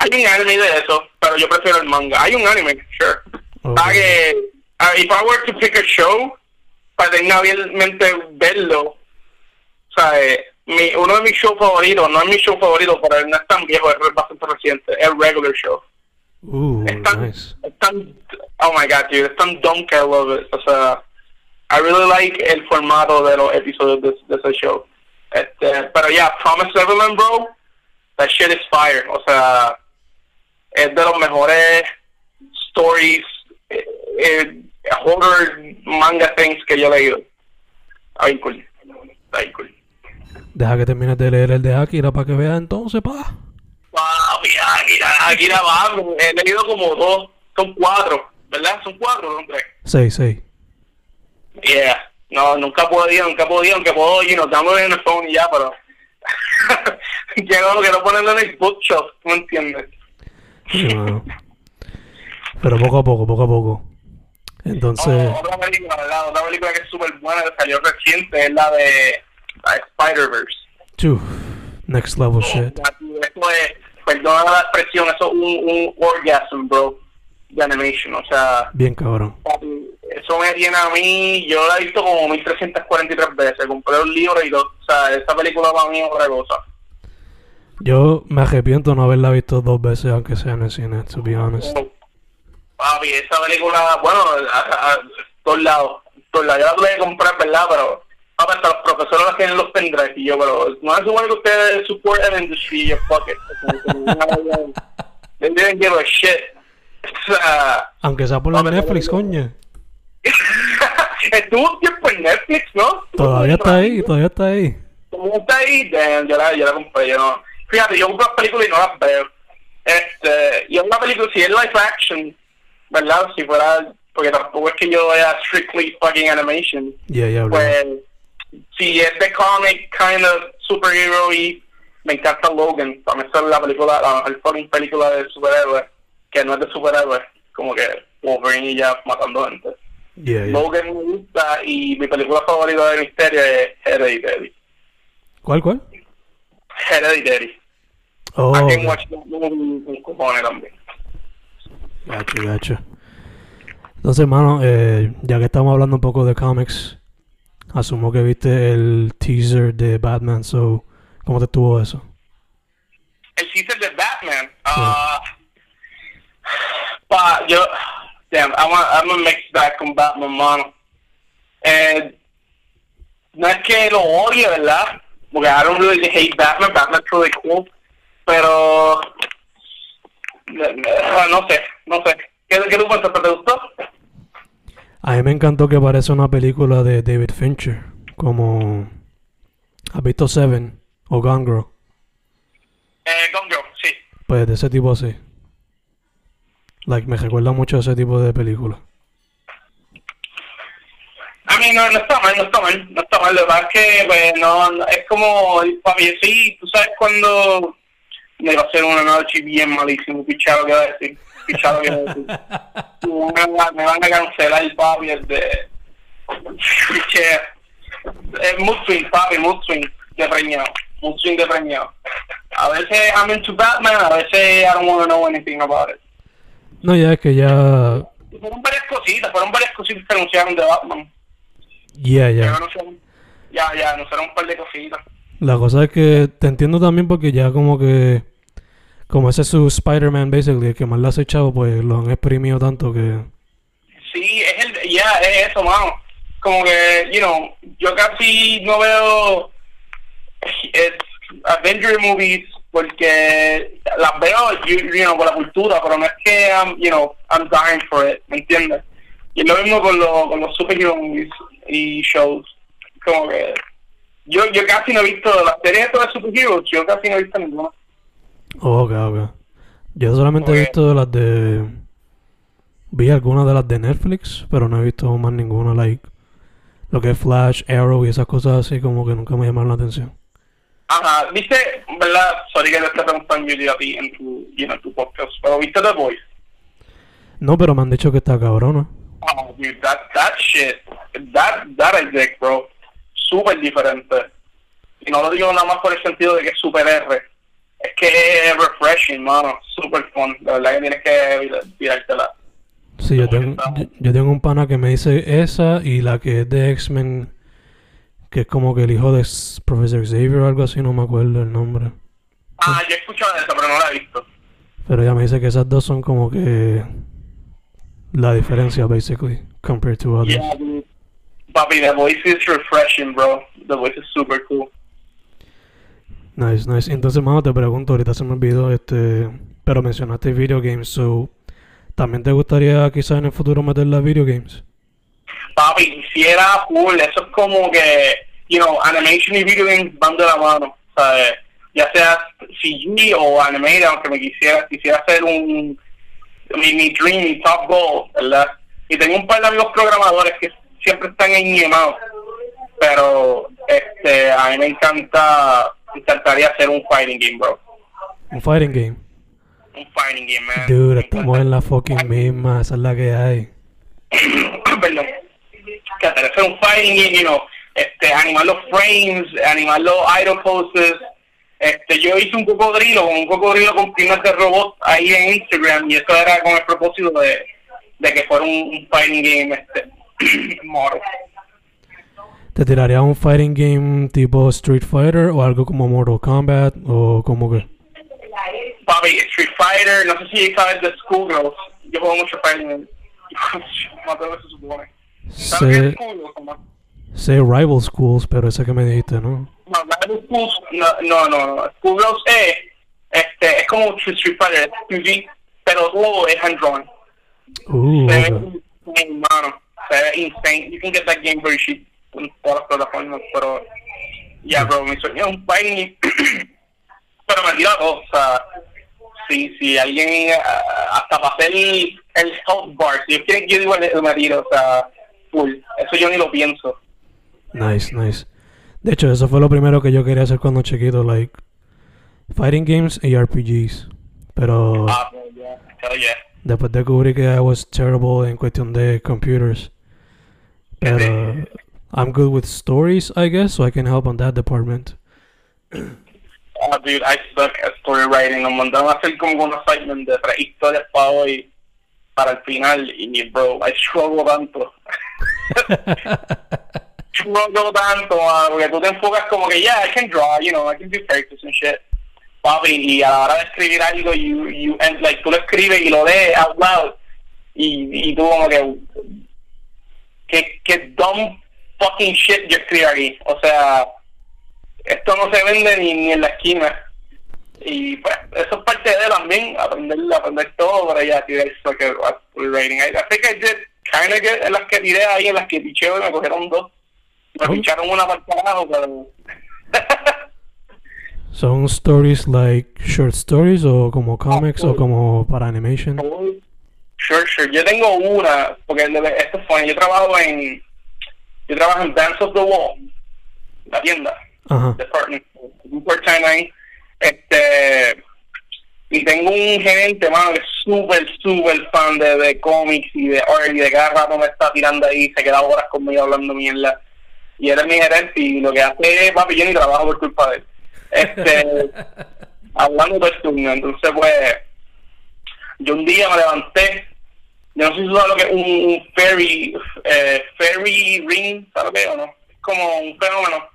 Hay un anime de eso, pero yo prefiero el manga. Hay un anime, sure. Okay. que, uh, if I were to pick a show, para tenablemente verlo, o sea, eh, mi, uno de mis shows favoritos, no es mi show favorito, pero no es tan viejo, es bastante reciente, es Regular Show. Uh, es tan, nice. es tan, oh my god, dude, es tan dumb que I love it. O sea, I really like el formato de los episodios de, de ese show. Este, pero ya, yeah, Promise Neverland, bro, that shit is fire. O sea, es de los mejores stories, eh, eh, horror manga things que yo he leído. Ay, cool. Ay, cool. Deja que termines de leer el de Akira para que veas entonces, pa. Papi, Akira, Akira va, he leído como dos, son cuatro, ¿verdad? Son cuatro, tres. Seis, seis. Yeah. No, nunca podido, nunca podido, aunque puedo, y nos damos en el phone y ya, pero... Quiero, quiero ponerlo en el bookshelf, ¿tú me entiendes? Sí. Pero poco a poco, poco a poco. Entonces, Oh, otra película, ¿verdad? Otra película que es súper buena, que salió reciente, es la de Spider-Verse. next level shit. Esto es, perdona la expresión, eso es un, un orgasm, bro, de animation. O sea, Bien cabrón. eso me tiene a mí, yo la he visto como 1343 veces, compré un libro y todo. O sea, esa película para mí es otra cosa. Yo me arrepiento no haberla visto dos veces, aunque sea en el cine, to be honest. Papi, esa película, bueno, a, a, todos lados, todos lados. Yo la tuve que comprar, ¿verdad? Pero Ah, hasta los profesores los tienen los pendrives y yo, pero no es igual que ustedes support an industry, you fuck it. They didn't give a shit. O sea, Aunque sea por la Netflix, coño. estuvo un tiempo en Netflix, ¿no? Todavía está ahí, todavía está ahí. Como está ahí, damn, yo la, yo la compré, yo no. Fíjate, yo compro las películas y no las veo. Este, y es una película, si es live action, ¿verdad? Si fuera, porque tampoco es que yo vea strictly fucking animation. Bro. Pues, si es de comic, kind of superhero y me encanta Logan. Para mí es la película, la mejor fucking película de superhéroes, que no es de superhéroes, como que Wolverine y ya matando gente. Logan me gusta y mi película favorita de misterio es Hereditary. ¿Cuál, cuál? Hereditary. Oh, I can watch that movie con cojones también. gacho, gacho. Entonces, hermano, eh, ya que estamos hablando un poco de comics, asumo que viste el teaser de Batman, so, ¿cómo te estuvo eso? El teaser de Batman. ah pa, yo, damn, I'm a, I'm a mixed bag con Batman, mano. Eh, no es que lo odie, ¿verdad? Porque I don't really hate Batman, Batman's really cool. Pero, eh, eh, no sé, no sé. ¿Qué, qué piensas? ¿Te gustó? A mí me encantó que parece una película de David Fincher, como... ¿Has visto Seven o Gone Girl? Eh, Gone Girl, sí. Pues de ese tipo así. Like, me recuerda mucho a ese tipo de película. A mí no, no está mal, no está mal, no está mal. La verdad es que pues, no, no- es como, papi, sí, tú sabes cuando me va a hacer una noche bien malísimo, pichado que va a decir, pichado que va a decir. me, van a, me van a cancelar, papi, el de... Piche, es mood swing, papi, mood swing de preñado, mood swing de preñado. A veces I'm into Batman, a veces I don't want to know anything about it. No, ya es que ya... Fueron varias cositas, fueron varias cositas que anunciaron de Batman. Ya, ya. Ya, anunciaron- ya, ya, anunciaron un par de cositas. La cosa es que te entiendo también porque ya como que... Como ese es su Spider-Man, basically, el que más le ha echado, pues lo han exprimido tanto que... Sí, es el, ya, es eso, mano. Como que, you know, yo casi no veo es, Avenger movies porque las veo, you, know, por la cultura, pero no es que, I'm, you know, I'm dying for it, ¿me entiendes? Y lo mismo con, lo, con los superhero movies y shows. Como que yo, yo casi no he visto las series de superheroes, yo casi no he visto ninguna. Oh, ok, ok. Yo solamente he visto las de... Vi algunas de las de Netflix, pero no he visto más ninguna, like... Lo que es Flash, Arrow y esas cosas así como que nunca me llamaron la atención. Ajá, viste, ¿verdad? Sorry que te esté preguntando yo a ti en tu, you know, tu podcast, pero viste The Voice. No, pero me han dicho que está cabrona. Oh, dude, that, that shit, that, that I dig, bro. Súper diferente. Y no lo digo nada más por el sentido de que es super R. Es que es refreshing, mano. Super fun. La verdad que tienes que tirártela. Sí, yo tengo, yo, yo tengo un pana que me dice esa y la que es de X-Men, que es como que el hijo de Professor Xavier o algo así, no me acuerdo el nombre. Ah, yo he escuchado eso, pero no la he visto. Pero ella me dice que esas dos son como que la diferencia, basically, compared to others. Yeah. Papi, The Voice is refreshing, bro. The Voice is super cool. Nice, nice. Entonces, mano, te pregunto, ahorita se me olvidó, este, pero mencionaste video games, so, ¿también te gustaría quizás en el futuro meter las video games? Papi, quisiera full, eso es como que, you know, animation y video games van de la mano, ¿sabes? Ya sea CG o animated, aunque me quisiera, quisiera hacer un, mi, mi dream, mi top goal, ¿verdad? Y tengo un par de amigos programadores que siempre están enñemados, pero este, a mí me encanta, me encantaría hacer un fighting game, bro. Un fighting game. Un fighting game, man. Dude, estamos en la fucking misma, esa es la que hay. perdón, que hacer hacer un fighting game, you know, este, animar los frames, animar los idle poses. Este, yo hice un cocodrilo, un cocodrilo con piernas de robot ahí en Instagram y eso era con el propósito de, de que fuera un, un fighting game, este, model. ¿Te tiraría un fighting game tipo Street Fighter o algo como Mortal Kombat o como que? Papi, Street Fighter, no sé si sabes de Schoolgirls, yo juego mucho fighting game. sé qué se supone. ¿Sabes? Say rival schools, pero esa que me dijiste, ¿no? No, Rival Schools, no, no, no, no. Schoolgirls es, este, es como Street Fighter, es 2D, pero todo es hand drawn. Uh, Se ve okay. insane, mano. Se ve insane. You can get that game very cheap en todas las plataformas, pero ya, bro, mi sueño es un fighting pero me tira todo, o sea, si, si alguien, ah, hasta para hacer el, el bar, si yo quiero yo digo el, me tiro, o sea, full, eso yo ni lo pienso. Nice, nice. De hecho, eso fue lo primero que yo quería hacer cuando chiquito, like fighting games y RPGs. Pero Ah, pero ya, hell yeah. después descubrí que I was terrible en cuestión de computers. Pero I'm good with stories, I guess, so I can help on that department. Ah, dude, I suck at story writing. Nos mandaron a hacer como un assignment de tres historias para hoy, para el final, y bro, I struggle tanto. struggle tanto, mano, porque tú te enfocas como que, yeah, I can draw, you know, I can do characters and shit. Papi, y a la hora de escribir algo, you, you, and, like, tú lo escribes y lo lees out loud, y, y tú como que, que, que dumb fucking shit yo escribo aquí. O sea, esto no se vende ni, ni en la esquina. Y pues, eso es parte de también, aprender, aprender todo para ya tirar eso que el rating. I, I think I did kind of get en las que tiré ahí, en las que picheo y me cogieron dos. Me Oh. picharon una para el carajo, pero... Son stories like short stories o como comics o como para animation. Sure, sure. Yo tengo una, porque esto fue, yo trabajo en, yo trabajo en Dance of the Wall, la tienda. Ajá. department, un part-time ahí. Este, y tengo un gerente, mano, que es súper, súper fan de, de cómics y de art y de cada rato me está tirando ahí, se queda horas conmigo hablando mierda. Y él es mi gerente y lo que hace es, papi, yo ni trabajo por culpa de él. Este, hablando de turno, entonces pues, yo un día me levanté, yo no sé si tú sabes lo que es un, un fairy, eh, fairy ring, ¿sabes es o no? Es como un fenómeno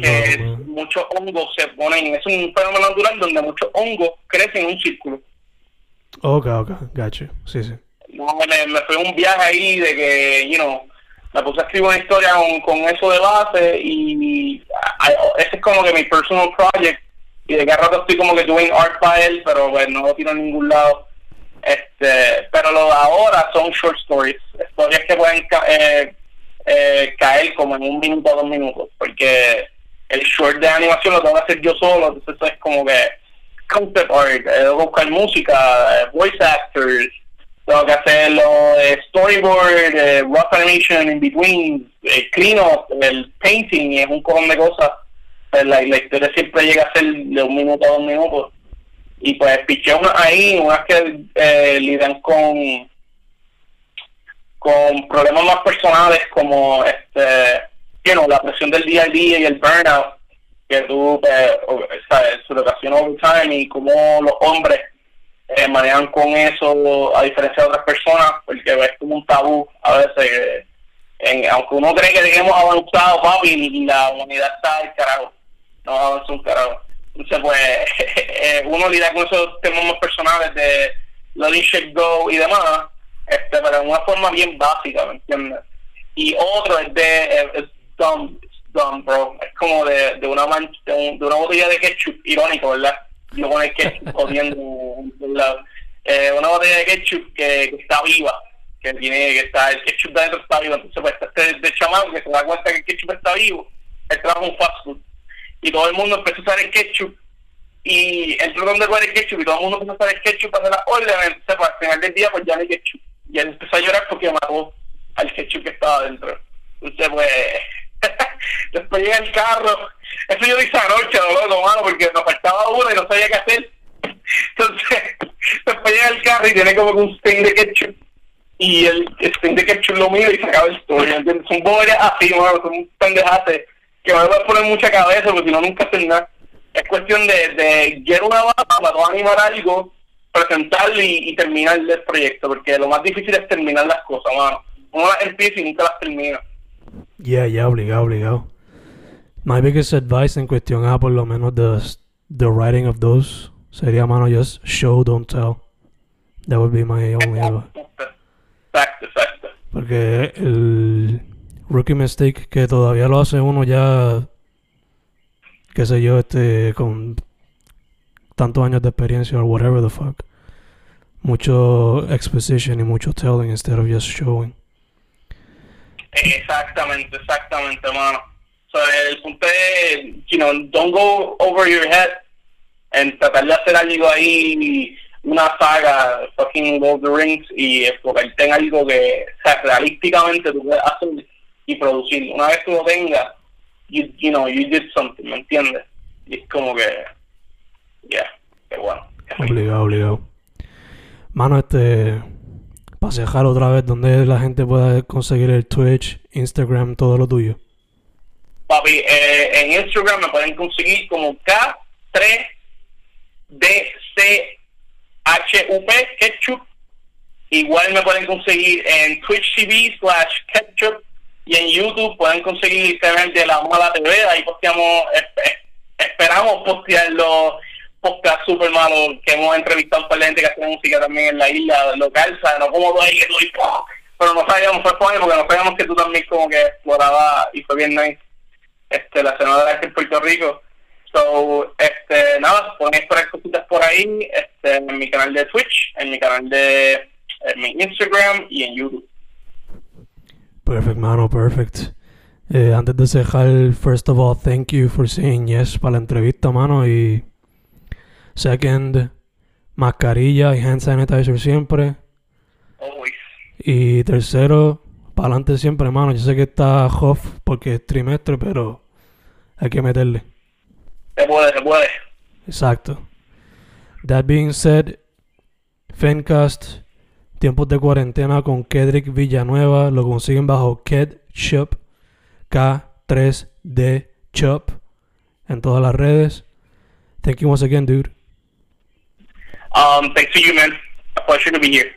que No, muchos hongos se ponen, es un fenómeno natural donde muchos hongos crecen en un círculo. Ok, ok, gotcha. Sí, sí. No, me, me fue un viaje ahí de que, you know, me puse a escribir una historia con, con eso de base y, y ese es como que mi personal project y de cada rato estoy como que doing art para él, pero pues, no lo tiro a ningún lado. Este, pero lo ahora son short stories, historias que pueden ca- eh, eh, caer como en un minuto o dos minutos, porque el short de animación lo tengo que hacer yo solo, entonces eso es como que concept art, eh, buscar música, eh, voice actors, tengo que hacerlo eh, storyboard, eh, rough animation in between, eh, clean up, el painting, y es un cojón de cosas. La, la historia siempre llega a ser de un minuto a dos minutos. Y pues piché unas ahí, unas que eh, lidian con con problemas más personales como este you la presión del día a día y el burnout que tú eh, sabes, su relación overtime y cómo los hombres eh, manejan con eso a diferencia de otras personas porque es como un tabú a veces eh, en- aunque uno cree que hemos avanzado papi la humanidad está al carajo. No avanza un carajo entonces pues eh, uno lidia con esos temas más personales de letting shit go y demás este pero de una forma bien básica ¿me entiendes? y otro es de es, es dumb, it's dumb bro. Es como de, de una mancha de, un- de una botella de ketchup irónico verdad yo con el ketchup jodiendo eh, una botella de ketchup que, que está viva que tiene que está el ketchup de adentro está vivo. Entonces pues este de chamaco que se da cuenta que el ketchup está vivo. Él trabaja en un fast food y todo el mundo empezó a usar el ketchup y entró donde fue el ketchup y todo el mundo empezó a usar el ketchup para hacer las órdenes entonces al final del día pues ya no hay ketchup. Y él empezó a llorar porque mató al ketchup que estaba dentro. Entonces pues después llega el carro. Eso yo dije anoche loco mano porque nos faltaba uno y no sabía qué hacer. Entonces después llega el carro y tiene como un stain de ketchup. Y el stain de ketchup lo mira y se acaba la historia ¿entiendes? son bolas así mano, son pendejates que me voy a poner mucha cabeza porque si no nunca hacen nada es cuestión de, de get una base para animar algo, presentarlo y, y terminar el proyecto, porque lo más difícil es terminar las cosas, mano. Uno las empieza y nunca las termina. Yeah, yeah, obligado, obligado. My biggest advice en cuestión a por lo menos the, the writing of those sería, mano, just show, don't tell. That would be my only advice. Exacto, exacto. Porque el rookie mistake que todavía lo hace uno ya, qué sé yo, este, con tantos años de experiencia o whatever the fuck. Mucho exposition y mucho telling instead of just showing. Exactamente, exactamente, mano. So, el punto es, you know, don't go over your head en tratar de hacer algo ahí, una saga, fucking Lord of the Rings, y enfocarte en algo que, o sea, realísticamente tú puedes y producir. Una vez tú lo tengas, you, you know, you did something, ¿me entiendes? Y es como que, yeah, qué bueno. Obligado, obligado. Mano, este, para dejar otra vez, donde la gente pueda conseguir el Twitch, Instagram, todo lo tuyo. Papi, eh, en Instagram me pueden conseguir como K3DCHUP, Ketchup. Igual me pueden conseguir en Twitch TV slash Ketchup y en YouTube pueden conseguir el canal de La Mala TV. Ahí posteamos, esperamos postear los podcasts super malos que hemos entrevistado a un par de gente que hace música también en la isla local, ¿sabes? No como tú ahí que tú y pero no sabíamos, fue porque no sabíamos que tú también como que exploraba y fue bien nice este, la Senadora de arte en Puerto Rico. So, este, nada, pueden esperar cositas por ahí, este, en mi canal de Twitch, en mi canal de en mi Instagram y en YouTube. Perfect, mano, perfect. Eh, antes de cerrar, first of all, thank you for saying yes para la entrevista, mano. Y second, mascarilla y hand sanitizer siempre. Always. Y tercero, para adelante siempre, mano. Yo sé que está off porque es trimestre, pero hay que meterle. Se puede, se puede. Exacto. That being said, Fencast, tiempos de cuarentena con Kedrick Villanueva, lo consiguen bajo KedShop, K3D Shop, en todas las redes. Thank you once again, dude. Um, thanks to you, man. A pleasure to be here.